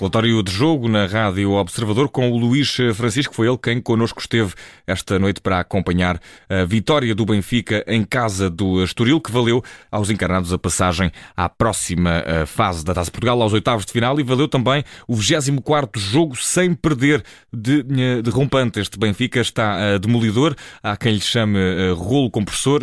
Relatório de jogo na Rádio Observador com o Luís Francisco, foi ele quem connosco esteve esta noite para acompanhar a vitória do Benfica em casa do Estoril, que valeu aos encarnados a passagem à próxima eh, fase da Taça Portugal, aos oitavos de final, e valeu também o 24 jogo sem perder de, eh, de rompante. Este Benfica está uh, demolidor, há quem lhe chame rolo compressor,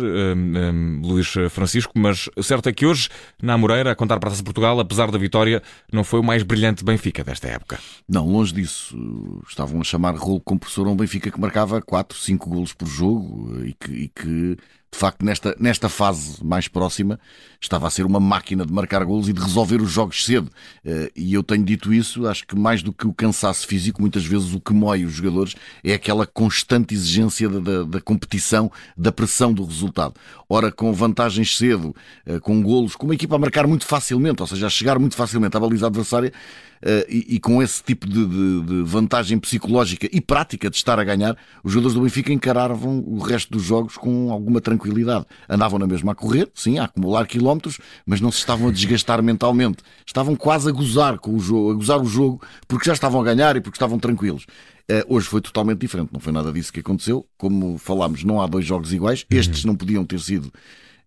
Luís Francisco, mas certo é que hoje, na Moreira, a contar para a Taça Portugal, apesar da vitória, não foi o mais brilhante Benfica Benfica desta época. Não, longe disso. Estavam a chamar rolo compressor a um Benfica que marcava 4, 5 golos por jogo e que, e que de facto, nesta, nesta fase mais próxima, estava a ser uma máquina de marcar golos e de resolver os jogos cedo. Eh, e eu tenho dito isso, acho que mais do que o cansaço físico, muitas vezes o que mói os jogadores é aquela constante exigência da, da, da competição, da pressão do resultado. Ora, com vantagens cedo, eh, com golos, com uma equipa a marcar muito facilmente, ou seja, a chegar muito facilmente à baliza adversária, e, e, com esse tipo de, de, de, vantagem psicológica e prática de estar a ganhar, os jogadores do Benfica encaravam o resto dos jogos com alguma tranquilidade. Andavam na mesma a correr, sim, a acumular quilómetros, mas não se estavam a desgastar mentalmente. Estavam quase a gozar com o jogo, a gozar o jogo, porque já estavam a ganhar e porque estavam tranquilos. Uh, hoje foi totalmente diferente, não foi nada disso que aconteceu. Como falámos, não há dois jogos iguais. Estes não podiam ter sido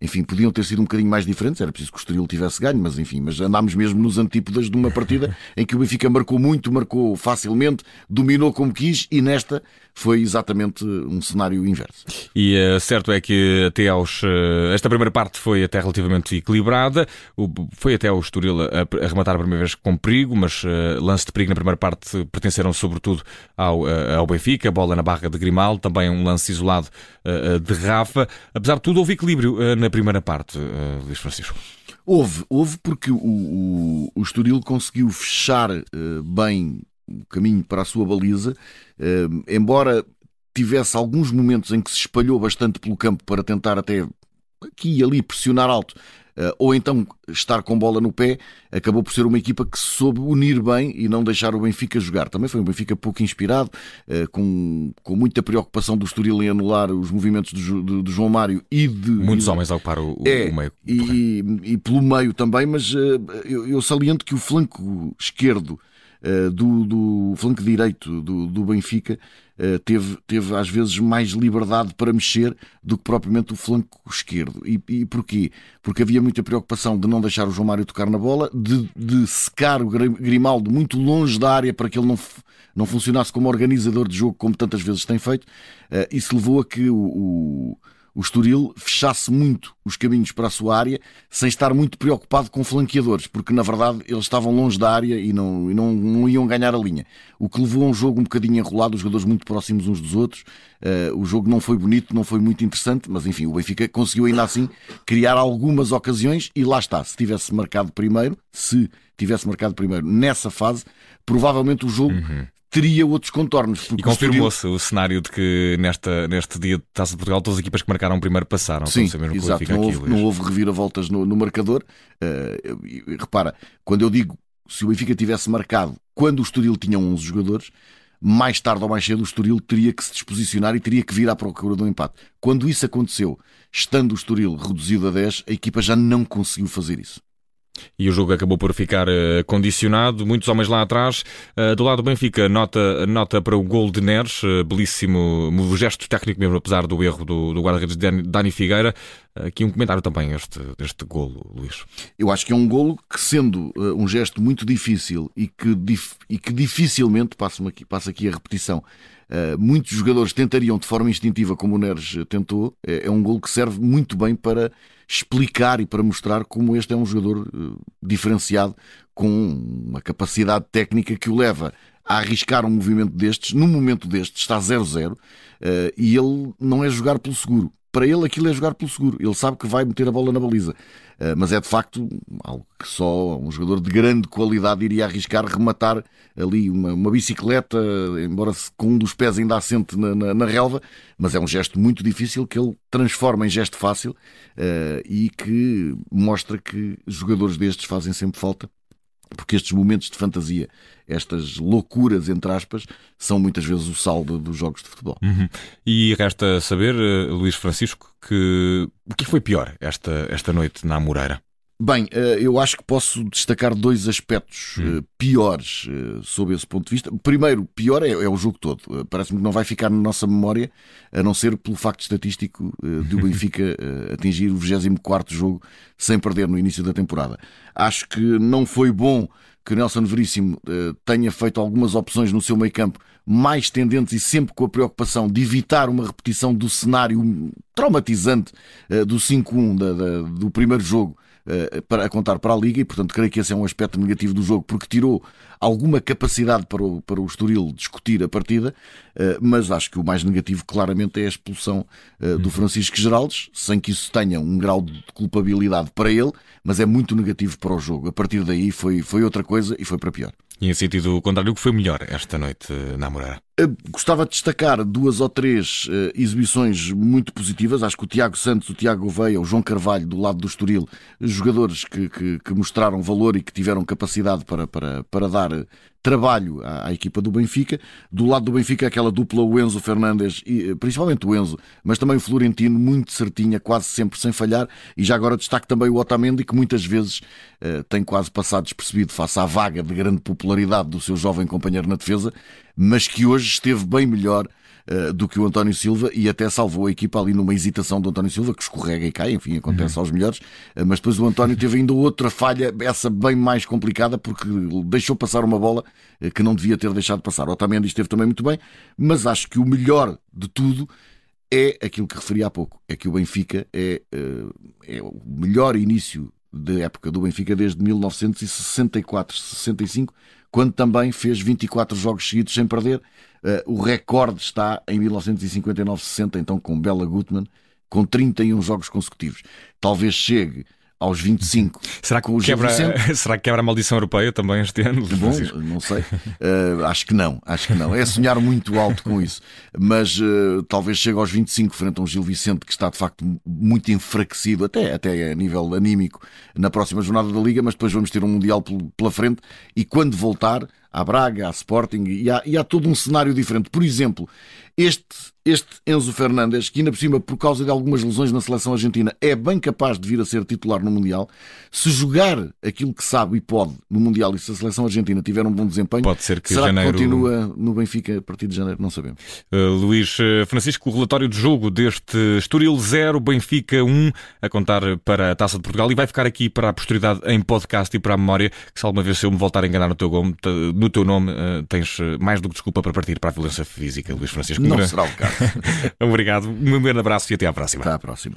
enfim, podiam ter sido um bocadinho mais diferentes, era preciso que o Estoril tivesse ganho, mas enfim, mas andámos mesmo nos antípodas de uma partida em que o Benfica marcou muito, marcou facilmente, dominou como quis e nesta foi exatamente um cenário inverso. E uh, certo é que até aos. Uh, esta primeira parte foi até relativamente equilibrada, o, foi até o Estoril a, a, rematar a primeira vez com perigo, mas uh, lance de perigo na primeira parte pertenceram sobretudo ao, ao Benfica, bola na barra de Grimal, também um lance isolado de Rafa. Apesar de tudo, houve equilíbrio na primeira parte, Luís Francisco. Houve, houve porque o, o, o Estoril conseguiu fechar bem o caminho para a sua baliza, eh, embora tivesse alguns momentos em que se espalhou bastante pelo campo para tentar até aqui e ali pressionar alto, ou então estar com bola no pé, acabou por ser uma equipa que soube unir bem e não deixar o Benfica jogar. Também foi um Benfica pouco inspirado, eh, com, com muita preocupação do Estoril em anular os movimentos do, do, João Mário e de. Muitos homens a ocupar o, é, o meio. E, e, pelo meio também, mas eu, eu saliento que o flanco esquerdo eh, do, do flanco direito do, do Benfica eh, teve, teve às vezes mais liberdade para mexer do que propriamente o flanco esquerdo. E, e porquê? Porque havia muita preocupação de não deixar o João Mário tocar na bola, de, de secar o Grimaldo muito longe da área para que ele não, não funcionasse como organizador de jogo, como tantas vezes tem feito. Eh, isso levou a que o, o o Estoril fechasse muito os caminhos para a sua área sem estar muito preocupado com flanqueadores, porque na verdade eles estavam longe da área e não, e não, não iam ganhar a linha. O que levou a um jogo um bocadinho enrolado, os jogadores muito próximos uns dos outros. Uh, o jogo não foi bonito, não foi muito interessante, mas enfim, o Benfica conseguiu ainda assim criar algumas ocasiões e lá está. Se tivesse marcado primeiro, se tivesse marcado primeiro nessa fase, provavelmente o jogo uhum teria outros contornos. E confirmou-se o cenário de que nesta, neste dia de Taça de Portugal todas as equipas que marcaram primeiro passaram. Sim, exato. Não houve, não houve reviravoltas no, no marcador. Uh, repara, quando eu digo se o Benfica tivesse marcado quando o Estoril tinha 11 jogadores, mais tarde ou mais cedo o Estoril teria que se disposicionar e teria que vir à procura do empate. Quando isso aconteceu, estando o Estoril reduzido a 10, a equipa já não conseguiu fazer isso. E o jogo acabou por ficar uh, condicionado. Muitos homens lá atrás. Uh, do lado do Benfica, nota, nota para o gol de Neres. Uh, belíssimo gesto técnico mesmo, apesar do erro do, do guarda-redes Dani Figueira. Aqui um comentário também este, deste golo, Luís. Eu acho que é um golo que, sendo um gesto muito difícil e que, dif e que dificilmente, passo aqui, passo aqui a repetição, muitos jogadores tentariam de forma instintiva, como o Neres tentou. É, é um gol que serve muito bem para explicar e para mostrar como este é um jogador uh, diferenciado, com uma capacidade técnica que o leva a arriscar um movimento destes, num momento destes, está 0-0, uh, e ele não é jogar pelo seguro para ele aquilo é jogar pelo seguro. Ele sabe que vai meter a bola na baliza. Uh, mas é de facto algo que só um jogador de grande qualidade iria arriscar rematar ali uma, uma bicicleta, embora com um dos pés ainda assente na, na, na, relva. Mas é um gesto muito difícil que ele transforma em gesto fácil uh, e que mostra que jogadores destes fazem sempre falta porque estes momentos de fantasia, estas loucuras, entre aspas, são muitas vezes o saldo dos jogos de futebol. Uhum. E resta saber, uh, Luís Francisco, que o que foi pior esta, esta noite na Amoreira? Bem, eh, eu acho que posso destacar dois aspectos hum. piores sob esse ponto de vista. Primeiro, pior é, é o jogo todo. Parece-me que não vai ficar na nossa memória, a não ser pelo facto estatístico de o Benfica atingir o 24 jogo sem perder no início da temporada. Acho que não foi bom que Nelson Veríssimo tenha feito algumas opções no seu meio campo mais tendentes e sempre com a preocupação de evitar uma repetição do cenário traumatizante do 5-1 do primeiro jogo para a contar para a Liga e, portanto, creio que esse é um aspecto negativo do jogo porque tirou alguma capacidade para o, para o Estoril discutir a partida, mas acho que o mais negativo claramente é a expulsão do uhum. Francisco Geraldes, sem que isso tenha um grau de culpabilidade para ele, mas é muito negativo para o jogo. A partir daí foi, foi outra coisa e foi para pior. E em sentido contrário, o que foi melhor esta noite na Moreira? Gostava de destacar duas ou três uh, exibições muito positivas. Acho que o Tiago Santos, o Tiago Veia, o João Carvalho, do lado do Estoril, jogadores que, que, que mostraram valor e que tiveram capacidade para, para, para dar trabalho à, à, equipa do Benfica. Do lado do Benfica, aquela dupla, o Enzo Fernandes, e, eh, principalmente o Enzo, mas também o Florentino, muito certinha, quase sempre sem falhar. E já agora destaque também o Otamendi, que muitas vezes uh, tem quase passado despercebido face à vaga de grande popularidade do seu jovem companheiro na defesa, mas que hoje esteve bem melhor uh, do que o António Silva e até salvou a equipa ali numa hesitação do António Silva, que escorrega e cai, enfim, acontece uhum. aos melhores. Uh, mas depois o António teve ainda outra falha, essa bem mais complicada, porque deixou passar uma bola uh, que não devia ter deixado passar. O Otamendi esteve também muito bem, mas acho que o melhor de tudo é aquilo que referi há pouco: é que o Benfica é, é o melhor início da época do Benfica desde 1964-65 quando também fez 24 jogos seguidos sem perder. Uh, o recorde está em 1959-60, então com Bela Gutmann, com 31 jogos consecutivos. Talvez chegue aos 25. Será que, quebra, será que quebra a maldição europeia também este ano? Bom, não sei. Uh, acho que não, acho que não. É sonhar muito alto com isso. Mas uh, talvez chegue aos 25 frente a um Gil Vicente que está de facto muito enfraquecido, até, até a nível anímico, na próxima jornada da Liga, mas depois vamos ter um Mundial pela frente e quando voltar à Braga, à Sporting e há, e há todo um cenário diferente. Por exemplo, este, este Enzo Fernandes, que ainda por cima, por causa de algumas lesões na seleção argentina, é bem capaz de vir a ser titular no Mundial. Se jogar aquilo que sabe e pode no Mundial e se a seleção argentina tiver um bom desempenho, pode ser que será janeiro... que continua no Benfica a partir de janeiro? Não sabemos. Uh, Luís eh, Francisco, o relatório de jogo deste Estoril 0, Benfica 1, a contar para a Taça de Portugal e vai ficar aqui para a posteridade em podcast e para a memória, que se alguma vez eu me voltar a enganar no teu, no teu nome, uh, tens mais do que desculpa para partir para a violência física, Luís Francisco. Não será o caso. Obrigado, um grande abraço e até à próxima. Até à próxima.